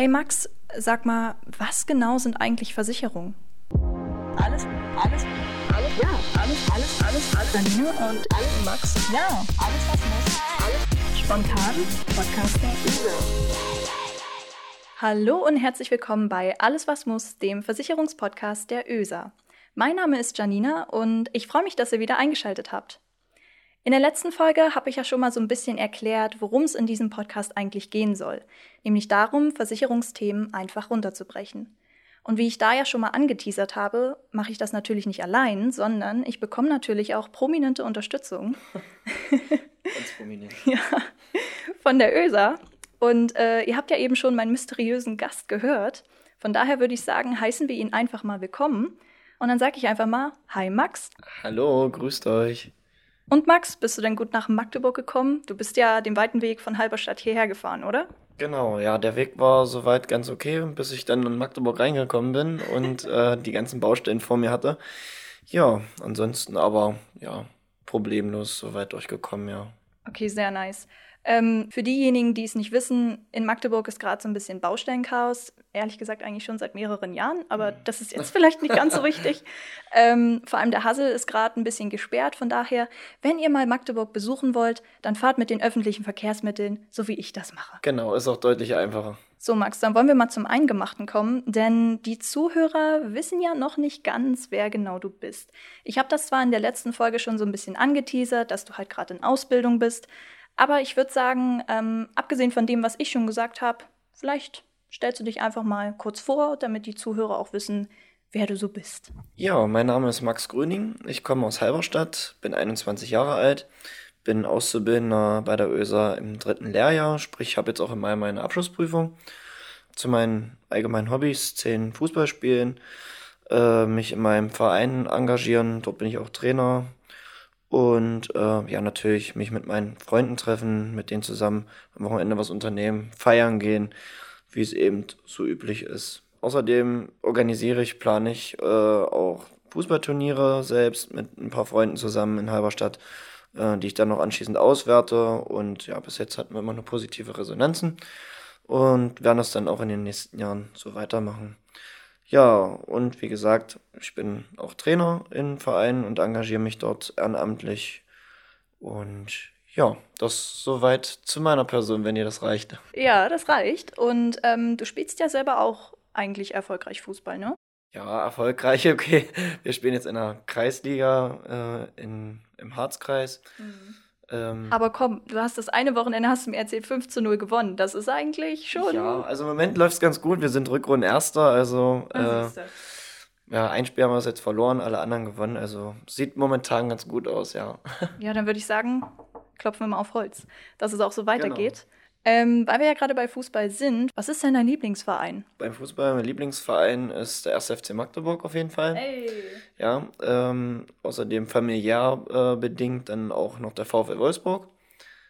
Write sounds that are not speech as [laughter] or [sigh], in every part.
Hey Max, sag mal, was genau sind eigentlich Versicherungen? Alles, alles, alles, ja, alles, alles, alles, alles. Janine und alles, Max. Ja, alles, was muss, alles. Spontan, Podcast der Üse. Hallo und herzlich willkommen bei Alles was muss, dem Versicherungspodcast der ÖSA. Mein Name ist Janina und ich freue mich, dass ihr wieder eingeschaltet habt. In der letzten Folge habe ich ja schon mal so ein bisschen erklärt, worum es in diesem Podcast eigentlich gehen soll, nämlich darum, Versicherungsthemen einfach runterzubrechen. Und wie ich da ja schon mal angeteasert habe, mache ich das natürlich nicht allein, sondern ich bekomme natürlich auch prominente Unterstützung. [laughs] Ganz prominent. [laughs] ja, von der ÖSA. Und äh, ihr habt ja eben schon meinen mysteriösen Gast gehört. Von daher würde ich sagen, heißen wir ihn einfach mal willkommen. Und dann sage ich einfach mal, hi Max. Hallo, grüßt euch. Und Max, bist du denn gut nach Magdeburg gekommen? Du bist ja den weiten Weg von Halberstadt hierher gefahren, oder? Genau, ja, der Weg war soweit ganz okay, bis ich dann in Magdeburg reingekommen bin und äh, die ganzen Baustellen vor mir hatte. Ja, ansonsten aber, ja, problemlos soweit durchgekommen, ja. Okay, sehr nice. Ähm, für diejenigen, die es nicht wissen, in Magdeburg ist gerade so ein bisschen Baustellenchaos. Ehrlich gesagt eigentlich schon seit mehreren Jahren, aber das ist jetzt vielleicht nicht ganz so wichtig. [laughs] Ähm, vor allem der Hassel ist gerade ein bisschen gesperrt. Von daher, wenn ihr mal Magdeburg besuchen wollt, dann fahrt mit den öffentlichen Verkehrsmitteln, so wie ich das mache. Genau, ist auch deutlich einfacher. So, Max, dann wollen wir mal zum Eingemachten kommen, denn die Zuhörer wissen ja noch nicht ganz, wer genau du bist. Ich habe das zwar in der letzten Folge schon so ein bisschen angeteasert, dass du halt gerade in Ausbildung bist, aber ich würde sagen, ähm, abgesehen von dem, was ich schon gesagt habe, vielleicht stellst du dich einfach mal kurz vor, damit die Zuhörer auch wissen, wer du so bist. Ja, mein Name ist Max Gröning. Ich komme aus Halberstadt, bin 21 Jahre alt, bin Auszubildender bei der ÖSA im dritten Lehrjahr, sprich, habe jetzt auch im Mai meine Abschlussprüfung. Zu meinen allgemeinen Hobbys zählen Fußballspielen, äh, mich in meinem Verein engagieren, dort bin ich auch Trainer, und äh, ja, natürlich mich mit meinen Freunden treffen, mit denen zusammen am Wochenende was unternehmen, feiern gehen, wie es eben so üblich ist. Außerdem organisiere ich, plane ich äh, auch Fußballturniere selbst mit ein paar Freunden zusammen in Halberstadt, äh, die ich dann noch anschließend auswerte. Und ja, bis jetzt hatten wir immer nur positive Resonanzen und werden das dann auch in den nächsten Jahren so weitermachen. Ja, und wie gesagt, ich bin auch Trainer im Verein und engagiere mich dort ehrenamtlich. Und ja, das soweit zu meiner Person, wenn ihr das reicht. Ja, das reicht. Und ähm, du spielst ja selber auch eigentlich erfolgreich Fußball, ne? Ja, erfolgreich, [laughs] okay. Wir spielen jetzt in der Kreisliga äh, in, im Harzkreis. Mhm. Ähm, Aber komm, du hast das eine Wochenende, hast du mir erzählt, 5 zu 0 gewonnen. Das ist eigentlich schon. Ja, also im Moment läuft es ganz gut. Wir sind Rückrunden Erster, also. Äh, ja, ein Spiel haben wir jetzt verloren, alle anderen gewonnen. Also sieht momentan ganz gut aus, ja. Ja, dann würde ich sagen, klopfen wir mal auf Holz, dass es auch so weitergeht. Genau. Ähm, weil wir ja gerade bei Fußball sind, was ist denn dein Lieblingsverein? Beim Fußball, mein Lieblingsverein ist der 1. FC Magdeburg auf jeden Fall. Hey. Ja, ähm, außerdem familiär äh, bedingt dann auch noch der VfL Wolfsburg.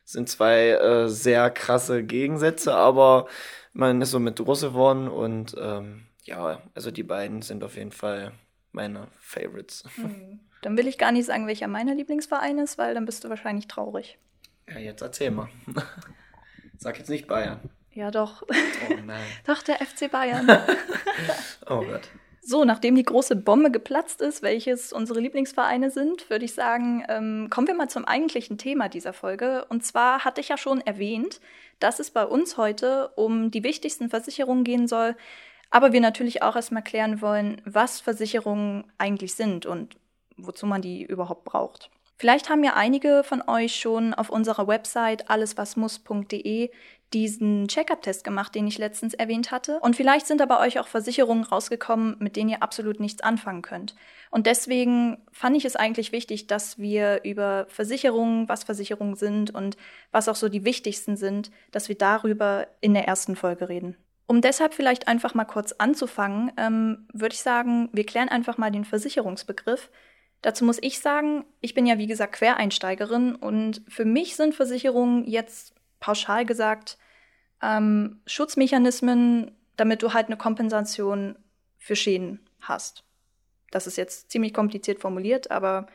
Das sind zwei äh, sehr krasse Gegensätze, aber man ist so mit groß geworden und ähm, ja, also die beiden sind auf jeden Fall meine Favorites. Hm. [laughs] Dann will ich gar nicht sagen, welcher meiner Lieblingsverein ist, weil dann bist du wahrscheinlich traurig. Ja, jetzt erzähl mal. [laughs] Sag jetzt nicht Bayern. Ja, doch. Oh nein. [laughs] doch, der FC Bayern. [laughs] oh Gott. So, nachdem die große Bombe geplatzt ist, welches unsere Lieblingsvereine sind, würde ich sagen, ähm, kommen wir mal zum eigentlichen Thema dieser Folge. Und zwar hatte ich ja schon erwähnt, dass es bei uns heute um die wichtigsten Versicherungen gehen soll, aber wir natürlich auch erstmal klären wollen, was Versicherungen eigentlich sind und wozu man die überhaupt braucht. Vielleicht haben ja einige von euch schon auf unserer Website alleswasmuss.de diesen Check-up-Test gemacht, den ich letztens erwähnt hatte. Und vielleicht sind da bei euch auch Versicherungen rausgekommen, mit denen ihr absolut nichts anfangen könnt. Und deswegen fand ich es eigentlich wichtig, dass wir über Versicherungen, was Versicherungen sind und was auch so die wichtigsten sind, dass wir darüber in der ersten Folge reden. Um deshalb vielleicht einfach mal kurz anzufangen, ähm, würde ich sagen, wir klären einfach mal den Versicherungsbegriff. Dazu muss ich sagen, ich bin ja wie gesagt Quereinsteigerin und für mich sind Versicherungen jetzt pauschal gesagt ähm, Schutzmechanismen, damit du halt eine Kompensation für Schäden hast. Das ist jetzt ziemlich kompliziert formuliert, aber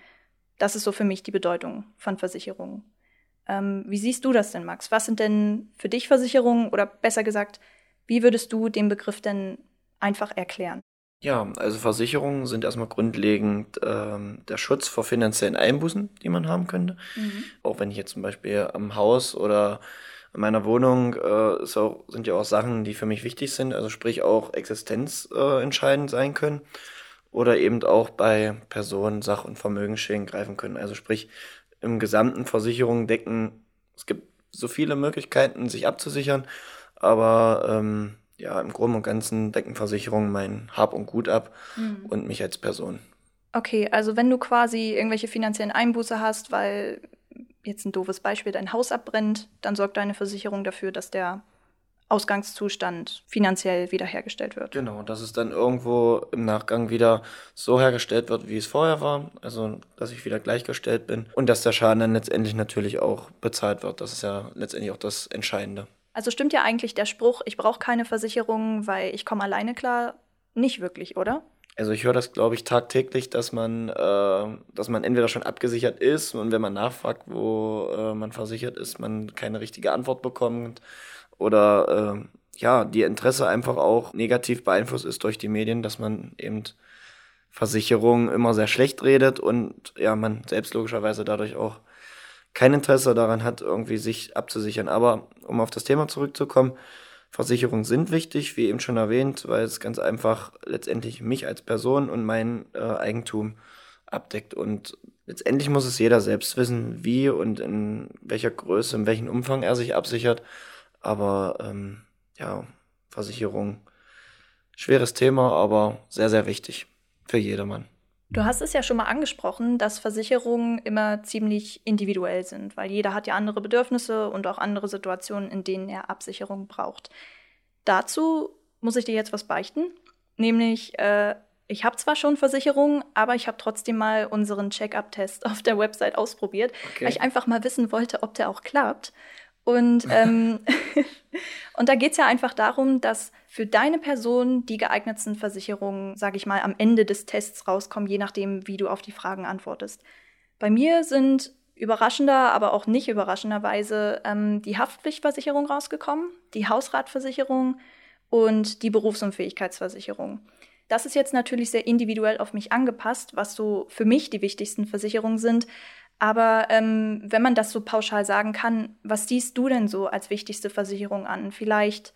das ist so für mich die Bedeutung von Versicherungen. Ähm, wie siehst du das denn, Max? Was sind denn für dich Versicherungen oder besser gesagt, Wie würdest du den Begriff denn einfach erklären? Ja, also Versicherungen sind erstmal grundlegend ähm, der Schutz vor finanziellen Einbußen, die man haben könnte. Mhm. Auch wenn ich jetzt zum Beispiel am Haus oder in meiner Wohnung äh, ist auch, sind ja auch Sachen, die für mich wichtig sind, also sprich auch existenzentscheidend äh, sein können oder eben auch bei Personen, Sach- und Vermögensschäden greifen können. Also sprich im gesamten Versicherungen decken, es gibt so viele Möglichkeiten, sich abzusichern, aber ähm, ja, im Groben und Ganzen decken Versicherungen mein Hab und Gut ab mhm. und mich als Person. Okay, also wenn du quasi irgendwelche finanziellen Einbuße hast, weil jetzt ein doofes Beispiel, dein Haus abbrennt, dann sorgt deine Versicherung dafür, dass der Ausgangszustand finanziell wiederhergestellt wird. Genau, dass es dann irgendwo im Nachgang wieder so hergestellt wird, wie es vorher war. Also, dass ich wieder gleichgestellt bin und dass der Schaden dann letztendlich natürlich auch bezahlt wird. Das ist ja letztendlich auch das Entscheidende. Also stimmt ja eigentlich der Spruch, ich brauche keine Versicherung, weil ich komme alleine klar, nicht wirklich, oder? Also ich höre das, glaube ich, tagtäglich, dass man, äh, dass man entweder schon abgesichert ist und wenn man nachfragt, wo äh, man versichert ist, man keine richtige Antwort bekommt oder äh, ja, die Interesse einfach auch negativ beeinflusst ist durch die Medien, dass man eben Versicherungen immer sehr schlecht redet und ja, man selbst logischerweise dadurch auch kein Interesse daran hat, irgendwie sich abzusichern. Aber um auf das Thema zurückzukommen, Versicherungen sind wichtig, wie eben schon erwähnt, weil es ganz einfach letztendlich mich als Person und mein äh, Eigentum abdeckt. Und letztendlich muss es jeder selbst wissen, wie und in welcher Größe, in welchem Umfang er sich absichert. Aber ähm, ja, Versicherung, schweres Thema, aber sehr, sehr wichtig für jedermann. Du hast es ja schon mal angesprochen, dass Versicherungen immer ziemlich individuell sind, weil jeder hat ja andere Bedürfnisse und auch andere Situationen, in denen er Absicherung braucht. Dazu muss ich dir jetzt was beichten, nämlich äh, ich habe zwar schon Versicherungen, aber ich habe trotzdem mal unseren Check-up-Test auf der Website ausprobiert, okay. weil ich einfach mal wissen wollte, ob der auch klappt. Und, ähm, [laughs] [laughs] und da geht es ja einfach darum, dass für deine Person die geeignetsten Versicherungen, sage ich mal, am Ende des Tests rauskommen, je nachdem, wie du auf die Fragen antwortest. Bei mir sind überraschender, aber auch nicht überraschenderweise ähm, die Haftpflichtversicherung rausgekommen, die Hausratversicherung und die Berufsunfähigkeitsversicherung. Das ist jetzt natürlich sehr individuell auf mich angepasst, was so für mich die wichtigsten Versicherungen sind. Aber ähm, wenn man das so pauschal sagen kann, was siehst du denn so als wichtigste Versicherung an? Vielleicht,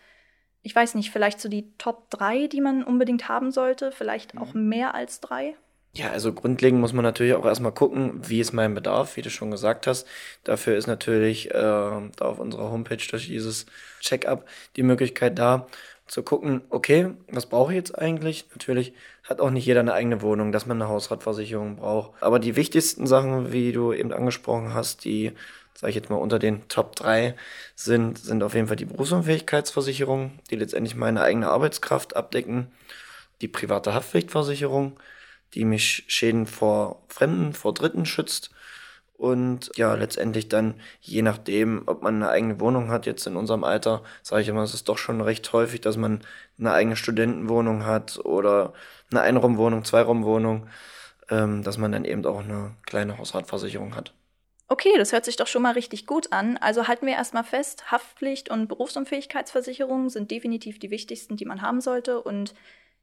ich weiß nicht, vielleicht so die Top 3, die man unbedingt haben sollte, vielleicht auch mhm. mehr als drei? Ja, also grundlegend muss man natürlich auch erstmal gucken, wie ist mein Bedarf, wie du schon gesagt hast. Dafür ist natürlich äh, da auf unserer Homepage durch dieses Check-up die Möglichkeit da, zu gucken, okay, was brauche ich jetzt eigentlich? Natürlich hat auch nicht jeder eine eigene Wohnung, dass man eine Hausratversicherung braucht. Aber die wichtigsten Sachen, wie du eben angesprochen hast, die, sage ich jetzt mal, unter den Top 3 sind, sind auf jeden Fall die Berufsunfähigkeitsversicherung, die letztendlich meine eigene Arbeitskraft abdecken, die private Haftpflichtversicherung, die mich Schäden vor Fremden, vor Dritten schützt und ja, letztendlich dann, je nachdem, ob man eine eigene Wohnung hat, jetzt in unserem Alter, sage ich immer, es ist doch schon recht häufig, dass man eine eigene Studentenwohnung hat oder eine Einraumwohnung, Zweiraumwohnung, ähm, dass man dann eben auch eine kleine Hausratversicherung hat. Okay, das hört sich doch schon mal richtig gut an. Also halten wir erstmal fest, Haftpflicht und Berufsunfähigkeitsversicherung sind definitiv die wichtigsten, die man haben sollte. Und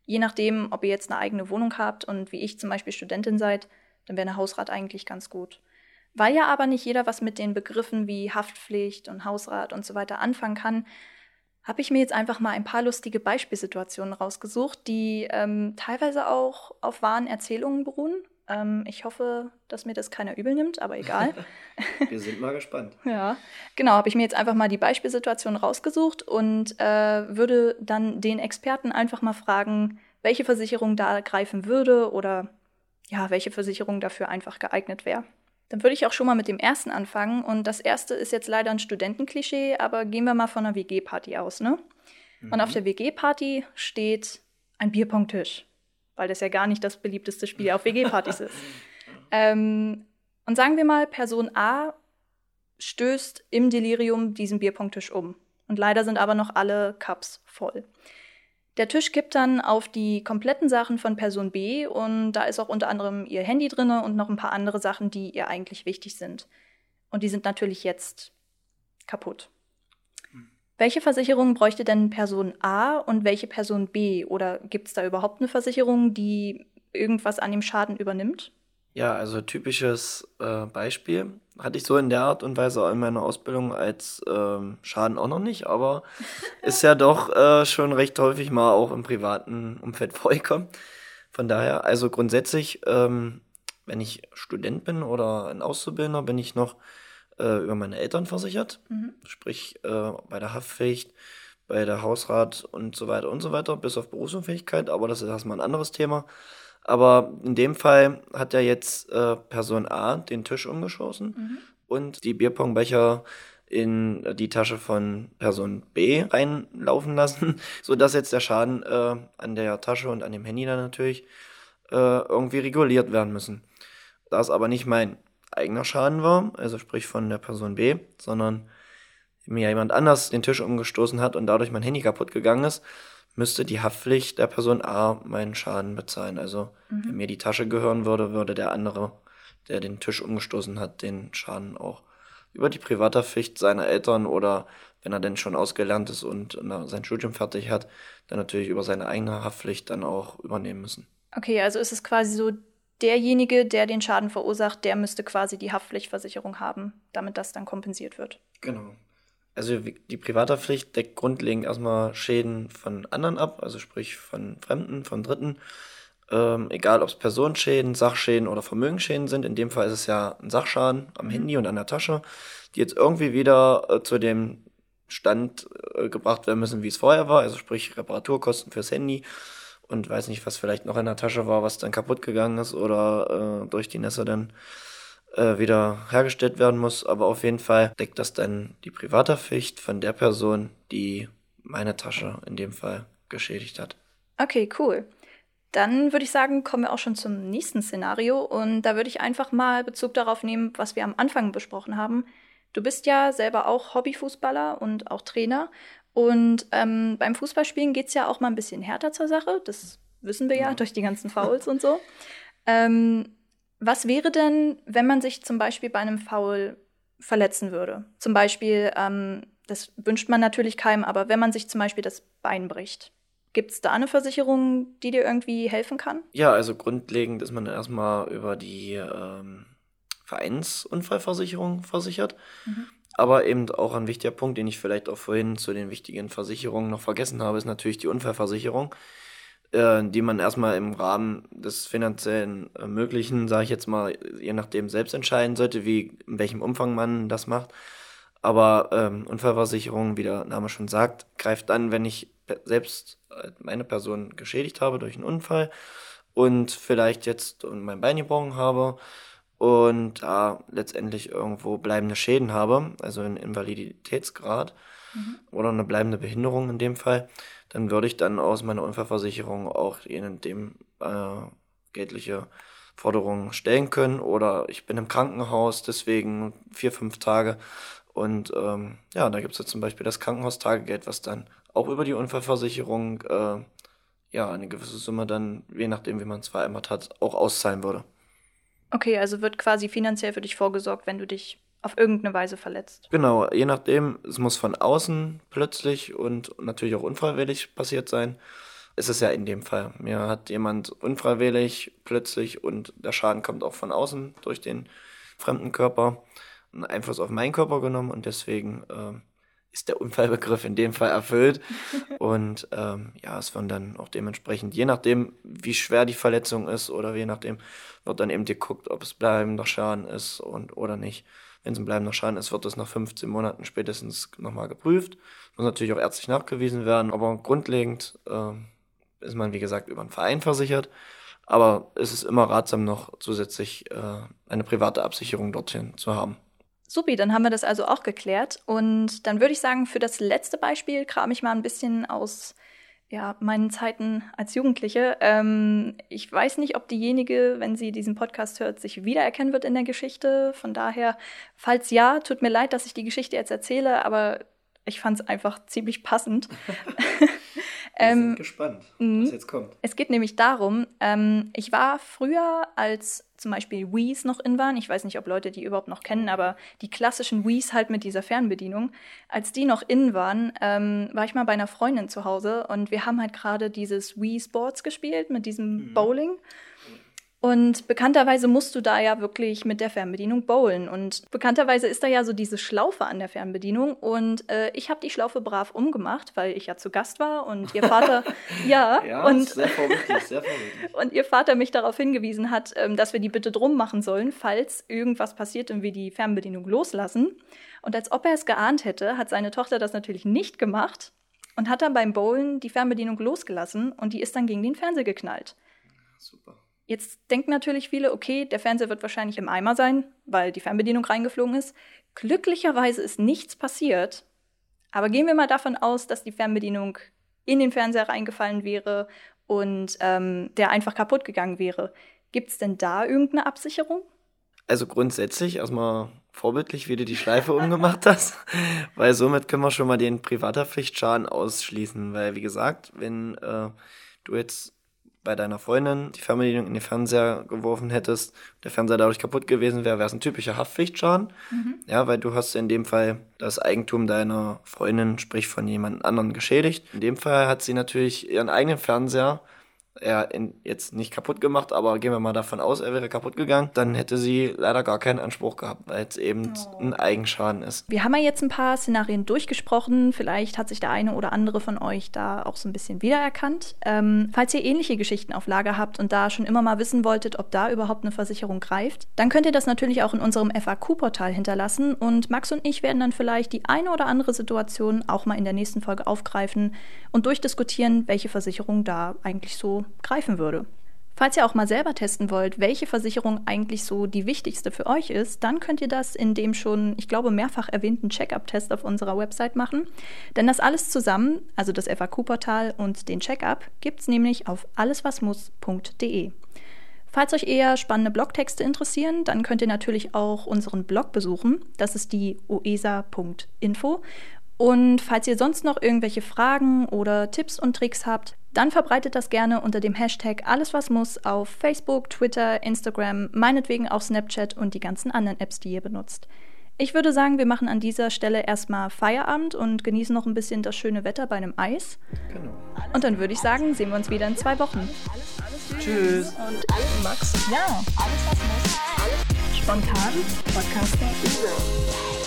je nachdem, ob ihr jetzt eine eigene Wohnung habt und wie ich zum Beispiel Studentin seid, dann wäre eine Hausrat eigentlich ganz gut. Weil ja aber nicht jeder was mit den Begriffen wie Haftpflicht und Hausrat und so weiter anfangen kann, habe ich mir jetzt einfach mal ein paar lustige Beispielsituationen rausgesucht, die ähm, teilweise auch auf wahren Erzählungen beruhen. Ähm, ich hoffe, dass mir das keiner übel nimmt, aber egal. [laughs] [laughs] Wir sind mal gespannt. ja, genau, habe ich mir jetzt einfach mal die Beispielsituation rausgesucht und äh, würde dann den Experten einfach mal fragen, welche Versicherung da greifen würde oder ja, welche Versicherung dafür einfach geeignet wäre. Dann würde ich auch schon mal mit dem ersten anfangen. Und das erste ist jetzt leider ein Studentenklischee, aber gehen wir mal von einer WG-Party aus, ne? Mhm. Und auf mhm. der WG-Party steht ein Bierpong-Tisch, weil das ja gar nicht das beliebteste Spiel auf WG-Partys ist. [laughs] Ähm, und sagen wir mal, Person A stößt im Delirium diesen Bierpong-Tisch um. Und leider sind aber noch alle Cups voll. Der Tisch kippt dann auf die kompletten Sachen von Person B und da ist auch unter anderem ihr Handy drin und noch ein paar andere Sachen, die ihr eigentlich wichtig sind. Und die sind natürlich jetzt kaputt. Welche Versicherung bräuchte denn Person A und welche Person B? Oder gibt es da überhaupt eine Versicherung, die irgendwas an dem Schaden übernimmt? Ja, also typisches äh, Beispiel hatte ich so in der Art und Weise in meiner Ausbildung als ähm, Schaden auch noch nicht, aber [laughs] ist ja doch äh, schon recht häufig mal auch im privaten Umfeld [laughs] vorgekommen. Von daher, also grundsätzlich, ähm, wenn ich Student bin oder ein Auszubildender, bin ich noch äh, über meine Eltern versichert. Mhm. Sprich, äh, bei der Haftpflicht, bei der Hausrat und so weiter und so weiter, bis auf Berufsunfähigkeit, aber das ist erstmal ein anderes Thema. Aber in dem Fall hat ja jetzt äh, Person A den Tisch umgeschossen mhm. und die Bierpongbecher in die Tasche von Person B reinlaufen lassen, [laughs] sodass jetzt der Schaden äh, an der Tasche und an dem Handy dann natürlich äh, irgendwie reguliert werden müssen. Da es aber nicht mein eigener Schaden war, also sprich von der Person B, sondern mir jemand anders den Tisch umgestoßen hat und dadurch mein Handy kaputt gegangen ist, müsste die Haftpflicht der Person A meinen Schaden bezahlen. Also mhm. wenn mir die Tasche gehören würde, würde der andere, der den Tisch umgestoßen hat, den Schaden auch über die Privathaftpflicht seiner Eltern oder wenn er denn schon ausgelernt ist und sein Studium fertig hat, dann natürlich über seine eigene Haftpflicht dann auch übernehmen müssen. Okay, also ist es quasi so, derjenige, der den Schaden verursacht, der müsste quasi die Haftpflichtversicherung haben, damit das dann kompensiert wird. Genau. Also die Privathaftpflicht deckt grundlegend erstmal Schäden von anderen ab, also sprich von Fremden, von Dritten. Ähm, egal ob es Personenschäden, Sachschäden oder Vermögensschäden sind. In dem Fall ist es ja ein Sachschaden am Handy und an der Tasche, die jetzt irgendwie wieder äh, zu dem Stand äh, gebracht werden müssen, wie es vorher war. Also sprich Reparaturkosten fürs Handy und weiß nicht, was vielleicht noch in der Tasche war, was dann kaputt gegangen ist oder äh, durch die Nässe dann äh, wieder hergestellt werden muss. Aber auf jeden Fall deckt das dann die Privathaftpflicht von der Person, die meine Tasche in dem Fall geschädigt hat. Okay, cool. Dann würde ich sagen, kommen wir auch schon zum nächsten Szenario. Und da würde ich einfach mal Bezug darauf nehmen, was wir am Anfang besprochen haben. Du bist ja selber auch Hobbyfußballer und auch Trainer. Und ähm, beim Fußballspielen geht es ja auch mal ein bisschen härter zur Sache. Das wissen wir ja, ja. durch die ganzen Fouls und so. Ähm, was wäre denn, wenn man sich zum Beispiel bei einem Foul verletzen würde? Zum Beispiel, ähm, das wünscht man natürlich keinem, aber wenn man sich zum Beispiel das Bein bricht, gibt es da eine Versicherung, die dir irgendwie helfen kann? Ja, also grundlegend ist man erstmal über die ähm, Vereinsunfallversicherung versichert. Mhm. Aber eben auch ein wichtiger Punkt, den ich vielleicht auch vorhin zu den wichtigen Versicherungen noch vergessen habe, ist natürlich die Unfallversicherung äh, die man erstmal im Rahmen des finanziellen äh, Möglichen, sage ich jetzt mal, je nachdem selbst entscheiden sollte, wie in welchem Umfang man das macht. Aber ähm, Unfallversicherung, wie der Name schon sagt, greift dann, wenn ich selbst äh, meine Person geschädigt habe durch einen Unfall und vielleicht jetzt mein Bein gebrochen habe und da letztendlich irgendwo bleibende Schäden habe, also einen Invaliditätsgrad mhm. oder eine bleibende Behinderung in dem Fall, dann würde ich dann aus meiner Unfallversicherung auch ihnen dem äh, geldliche Forderungen stellen können. Oder ich bin im Krankenhaus, deswegen vier, fünf Tage. Und ähm, ja, da gibt es ja zum Beispiel das Krankenhaustagegeld, was dann auch über die Unfallversicherung äh, ja eine gewisse Summe dann, je nachdem, wie man es vereinbart hat, auch auszahlen würde. Okay, also wird quasi finanziell für dich vorgesorgt, wenn du dich auf irgendeine Weise verletzt. Genau, je nachdem, es muss von außen plötzlich und natürlich auch unfreiwillig passiert sein. Ist es ja in dem Fall. Mir hat jemand unfreiwillig plötzlich und der Schaden kommt auch von außen durch den fremden Körper einen Einfluss auf meinen Körper genommen und deswegen äh, ist der Unfallbegriff in dem Fall erfüllt. [laughs] und ähm, ja, es wird dann auch dementsprechend, je nachdem, wie schwer die Verletzung ist oder je nachdem, wird dann eben geguckt, ob es bleibender Schaden ist und oder nicht. Wenn es ein bleibender Schaden ist, wird das nach 15 Monaten spätestens nochmal geprüft. Muss natürlich auch ärztlich nachgewiesen werden, aber grundlegend äh, ist man, wie gesagt, über einen Verein versichert. Aber es ist immer ratsam, noch zusätzlich äh, eine private Absicherung dorthin zu haben. Supi, dann haben wir das also auch geklärt. Und dann würde ich sagen, für das letzte Beispiel kram ich mal ein bisschen aus ja, meinen Zeiten als Jugendliche. Ähm, ich weiß nicht, ob diejenige, wenn sie diesen Podcast hört, sich wiedererkennen wird in der Geschichte. Von daher, falls ja, tut mir leid, dass ich die Geschichte jetzt erzähle, aber ich fand es einfach ziemlich passend. [laughs] Wir ähm, sind gespannt, was mhm. jetzt kommt. Es geht nämlich darum, ähm, ich war früher, als zum Beispiel Wii's noch in waren, ich weiß nicht, ob Leute die überhaupt noch kennen, aber die klassischen Wii's halt mit dieser Fernbedienung, als die noch in waren, ähm, war ich mal bei einer Freundin zu Hause und wir haben halt gerade dieses Wii Sports gespielt mit diesem mhm. Bowling. Und bekannterweise musst du da ja wirklich mit der Fernbedienung bowlen. Und bekannterweise ist da ja so diese Schlaufe an der Fernbedienung. Und äh, ich habe die Schlaufe brav umgemacht, weil ich ja zu Gast war und ihr Vater, [laughs] ja, ja und, sehr vorbildlich, sehr vorbildlich. [laughs] und ihr Vater mich darauf hingewiesen hat, ähm, dass wir die bitte drum machen sollen, falls irgendwas passiert und wir die Fernbedienung loslassen. Und als ob er es geahnt hätte, hat seine Tochter das natürlich nicht gemacht und hat dann beim Bowlen die Fernbedienung losgelassen und die ist dann gegen den Fernseher geknallt. Super. Jetzt denken natürlich viele, okay, der Fernseher wird wahrscheinlich im Eimer sein, weil die Fernbedienung reingeflogen ist. Glücklicherweise ist nichts passiert. Aber gehen wir mal davon aus, dass die Fernbedienung in den Fernseher reingefallen wäre und ähm, der einfach kaputt gegangen wäre. Gibt es denn da irgendeine Absicherung? Also grundsätzlich erstmal vorbildlich, wie du die Schleife [laughs] umgemacht hast, weil somit können wir schon mal den Privathaftpflichtschaden ausschließen, weil wie gesagt, wenn äh, du jetzt bei deiner Freundin die Fernbedienung in den Fernseher geworfen hättest, der Fernseher dadurch kaputt gewesen wäre, wäre es ein typischer Haftpflichtschaden. Mhm. Ja, weil du hast in dem Fall das Eigentum deiner Freundin, sprich von jemand anderen, geschädigt. In dem Fall hat sie natürlich ihren eigenen Fernseher er jetzt nicht kaputt gemacht, aber gehen wir mal davon aus, er wäre kaputt gegangen, dann hätte sie leider gar keinen Anspruch gehabt, weil es eben oh. ein Eigenschaden ist. Wir haben ja jetzt ein paar Szenarien durchgesprochen. Vielleicht hat sich der eine oder andere von euch da auch so ein bisschen wiedererkannt. Ähm, falls ihr ähnliche Geschichten auf Lager habt und da schon immer mal wissen wolltet, ob da überhaupt eine Versicherung greift, dann könnt ihr das natürlich auch in unserem FAQ-Portal hinterlassen und Max und ich werden dann vielleicht die eine oder andere Situation auch mal in der nächsten Folge aufgreifen und durchdiskutieren, welche Versicherung da eigentlich so greifen würde. Falls ihr auch mal selber testen wollt, welche Versicherung eigentlich so die wichtigste für euch ist, dann könnt ihr das in dem schon, ich glaube, mehrfach erwähnten Check-up-Test auf unserer Website machen. Denn das alles zusammen, also das FAQ-Portal und den Check-up, gibt es nämlich auf alleswasmuss.de. Falls euch eher spannende Blogtexte interessieren, dann könnt ihr natürlich auch unseren Blog besuchen. Das ist die oesa.info. Und falls ihr sonst noch irgendwelche Fragen oder Tipps und Tricks habt, dann verbreitet das gerne unter dem Hashtag alles was muss auf Facebook, Twitter, Instagram, meinetwegen auch Snapchat und die ganzen anderen Apps, die ihr benutzt. Ich würde sagen, wir machen an dieser Stelle erstmal Feierabend und genießen noch ein bisschen das schöne Wetter bei einem Eis. Genau. Und dann würde ich sagen, sehen wir uns wieder in zwei Wochen. Alles, alles, Tschüss. Und alles Max. Ja, alles was muss. Alles spontan. Podcaster.